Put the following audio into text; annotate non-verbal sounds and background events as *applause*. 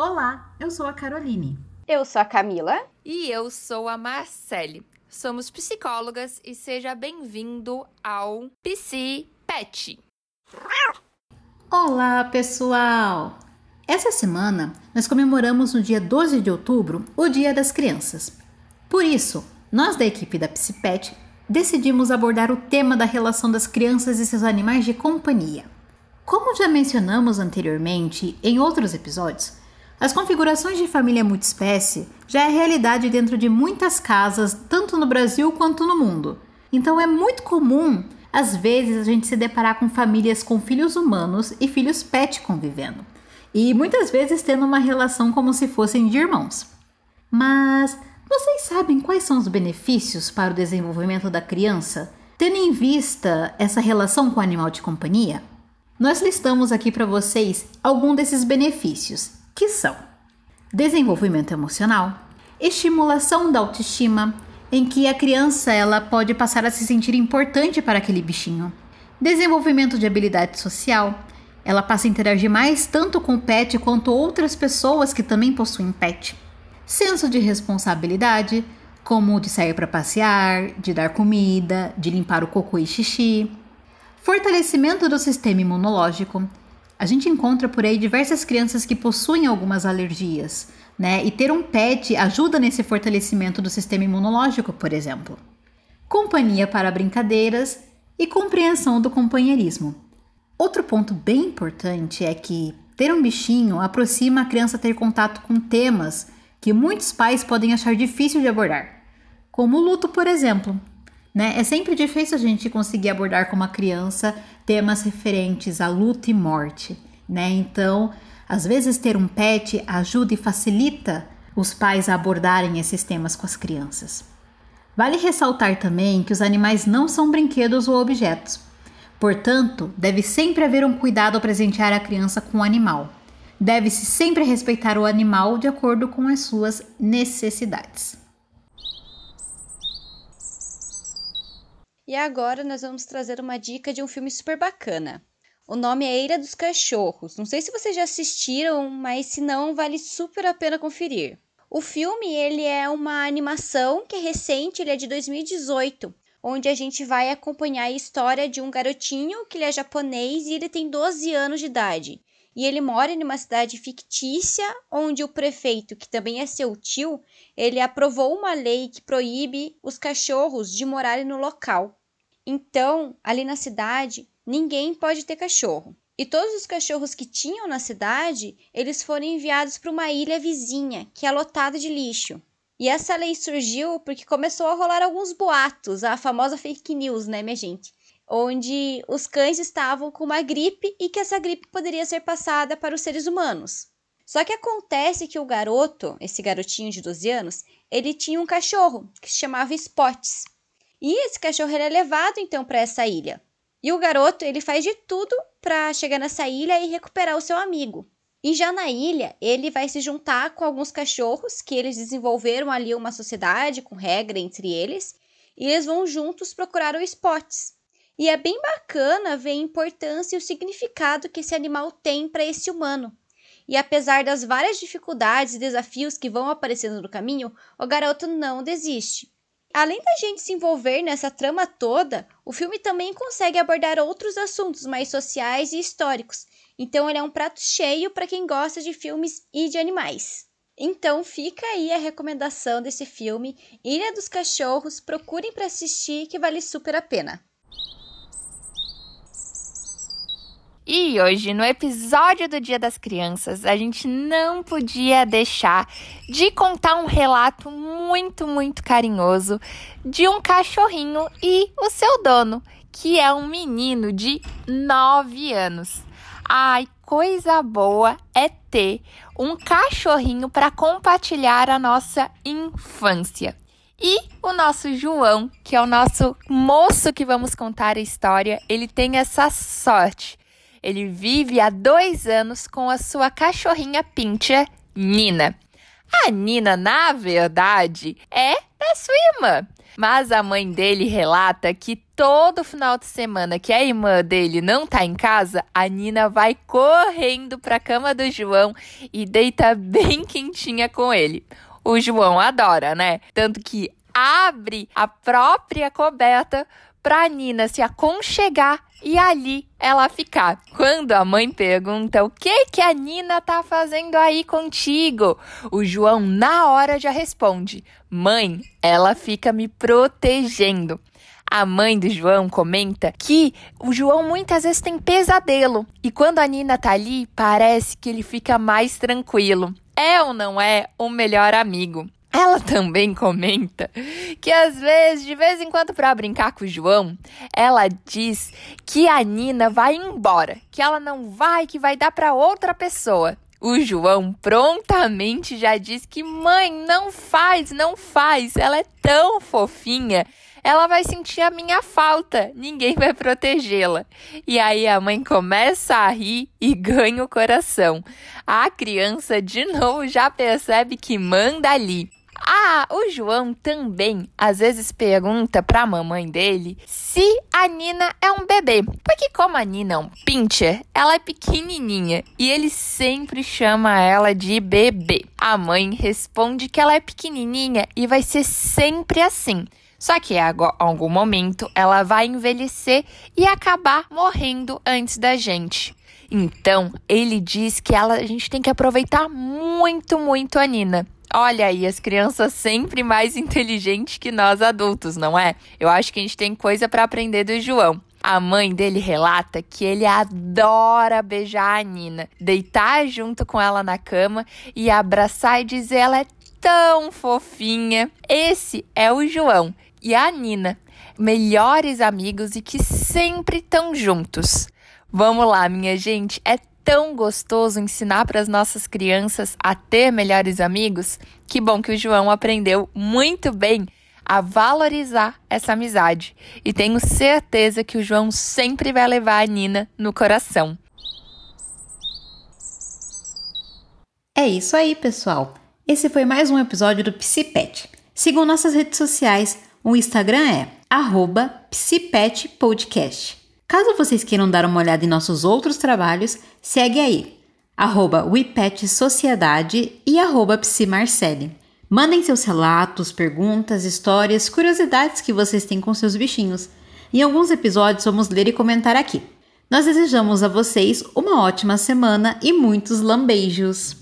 Olá, eu sou a Caroline. Eu sou a Camila. E eu sou a Marcele. Somos psicólogas e seja bem-vindo ao Psi Pet. Olá, pessoal! Essa semana nós comemoramos no dia 12 de outubro o Dia das Crianças. Por isso, nós da equipe da Psipet decidimos abordar o tema da relação das crianças e seus animais de companhia. Como já mencionamos anteriormente em outros episódios, as configurações de família multiespécie já é realidade dentro de muitas casas, tanto no Brasil quanto no mundo. Então é muito comum, às vezes, a gente se deparar com famílias com filhos humanos e filhos pet convivendo. E muitas vezes tendo uma relação como se fossem de irmãos. Mas vocês sabem quais são os benefícios para o desenvolvimento da criança, tendo em vista essa relação com o animal de companhia? Nós listamos aqui para vocês alguns desses benefícios que são desenvolvimento emocional, estimulação da autoestima, em que a criança ela pode passar a se sentir importante para aquele bichinho, desenvolvimento de habilidade social, ela passa a interagir mais tanto com o pet quanto outras pessoas que também possuem pet, senso de responsabilidade, como de sair para passear, de dar comida, de limpar o cocô e xixi, fortalecimento do sistema imunológico, a gente encontra por aí diversas crianças que possuem algumas alergias, né? E ter um pet ajuda nesse fortalecimento do sistema imunológico, por exemplo. Companhia para brincadeiras e compreensão do companheirismo. Outro ponto bem importante é que ter um bichinho aproxima a criança a ter contato com temas que muitos pais podem achar difícil de abordar, como o luto, por exemplo. Né? É sempre difícil a gente conseguir abordar com uma criança temas referentes à luta e morte, né? Então, às vezes ter um pet ajuda e facilita os pais a abordarem esses temas com as crianças. Vale ressaltar também que os animais não são brinquedos ou objetos. Portanto, deve sempre haver um cuidado ao presentear a criança com o animal. Deve-se sempre respeitar o animal de acordo com as suas necessidades. E agora nós vamos trazer uma dica de um filme super bacana. O nome é Ilha dos Cachorros. Não sei se vocês já assistiram, mas se não, vale super a pena conferir. O filme ele é uma animação que é recente, ele é de 2018, onde a gente vai acompanhar a história de um garotinho que ele é japonês e ele tem 12 anos de idade. E ele mora em uma cidade fictícia onde o prefeito, que também é seu tio, ele aprovou uma lei que proíbe os cachorros de morarem no local. Então, ali na cidade, ninguém pode ter cachorro. E todos os cachorros que tinham na cidade, eles foram enviados para uma ilha vizinha, que é lotada de lixo. E essa lei surgiu porque começou a rolar alguns boatos, a famosa fake news, né, minha gente? Onde os cães estavam com uma gripe e que essa gripe poderia ser passada para os seres humanos. Só que acontece que o garoto, esse garotinho de 12 anos, ele tinha um cachorro que se chamava Spots. E esse cachorro é levado então para essa ilha. E o garoto ele faz de tudo para chegar nessa ilha e recuperar o seu amigo. E já na ilha, ele vai se juntar com alguns cachorros que eles desenvolveram ali uma sociedade com regra entre eles, e eles vão juntos procurar o Spots. E é bem bacana ver a importância e o significado que esse animal tem para esse humano. E apesar das várias dificuldades e desafios que vão aparecendo no caminho, o garoto não desiste. Além da gente se envolver nessa trama toda, o filme também consegue abordar outros assuntos mais sociais e históricos. Então ele é um prato cheio para quem gosta de filmes e de animais. Então fica aí a recomendação desse filme, Ilha dos Cachorros, procurem para assistir que vale super a pena. E hoje, no episódio do Dia das Crianças, a gente não podia deixar de contar um relato muito, muito carinhoso de um cachorrinho e o seu dono, que é um menino de 9 anos. Ai, coisa boa é ter um cachorrinho para compartilhar a nossa infância. E o nosso João, que é o nosso moço que vamos contar a história, ele tem essa sorte ele vive há dois anos com a sua cachorrinha pincher, Nina. A Nina, na verdade, é da sua irmã. Mas a mãe dele relata que todo final de semana que a irmã dele não tá em casa, a Nina vai correndo pra cama do João e deita bem *laughs* quentinha com ele. O João adora, né? Tanto que abre a própria coberta pra Nina se aconchegar e ali ela ficar. Quando a mãe pergunta o que que a Nina tá fazendo aí contigo, o João na hora já responde: "Mãe, ela fica me protegendo". A mãe do João comenta que o João muitas vezes tem pesadelo e quando a Nina tá ali, parece que ele fica mais tranquilo. É ou não é o melhor amigo? Ela também comenta que às vezes, de vez em quando, para brincar com o João, ela diz que a Nina vai embora, que ela não vai, que vai dar para outra pessoa. O João prontamente já diz que mãe, não faz, não faz, ela é tão fofinha ela vai sentir a minha falta, ninguém vai protegê-la. E aí a mãe começa a rir e *laughs* ganha o coração. A criança de novo já percebe que manda ali. Ah, o João também às vezes pergunta para a mamãe dele se a Nina é um bebê. Porque como a Nina é um pincher, ela é pequenininha e ele sempre chama ela de bebê. A mãe responde que ela é pequenininha e vai ser sempre assim. Só que em algum momento ela vai envelhecer e acabar morrendo antes da gente. Então, ele diz que ela, a gente tem que aproveitar muito, muito a Nina. Olha aí, as crianças sempre mais inteligentes que nós adultos, não é? Eu acho que a gente tem coisa para aprender do João. A mãe dele relata que ele adora beijar a Nina, deitar junto com ela na cama e abraçar e dizer ela é tão fofinha. Esse é o João e a Nina, melhores amigos e que sempre estão juntos. Vamos lá, minha gente, é tão gostoso ensinar para as nossas crianças a ter melhores amigos. Que bom que o João aprendeu muito bem a valorizar essa amizade. E tenho certeza que o João sempre vai levar a Nina no coração. É isso aí, pessoal. Esse foi mais um episódio do Psipet. Sigam nossas redes sociais. O Instagram é psipetpodcast. Caso vocês queiram dar uma olhada em nossos outros trabalhos, segue aí, arroba Sociedade e arroba Psimarcele. Mandem seus relatos, perguntas, histórias, curiosidades que vocês têm com seus bichinhos. Em alguns episódios vamos ler e comentar aqui. Nós desejamos a vocês uma ótima semana e muitos lambeijos!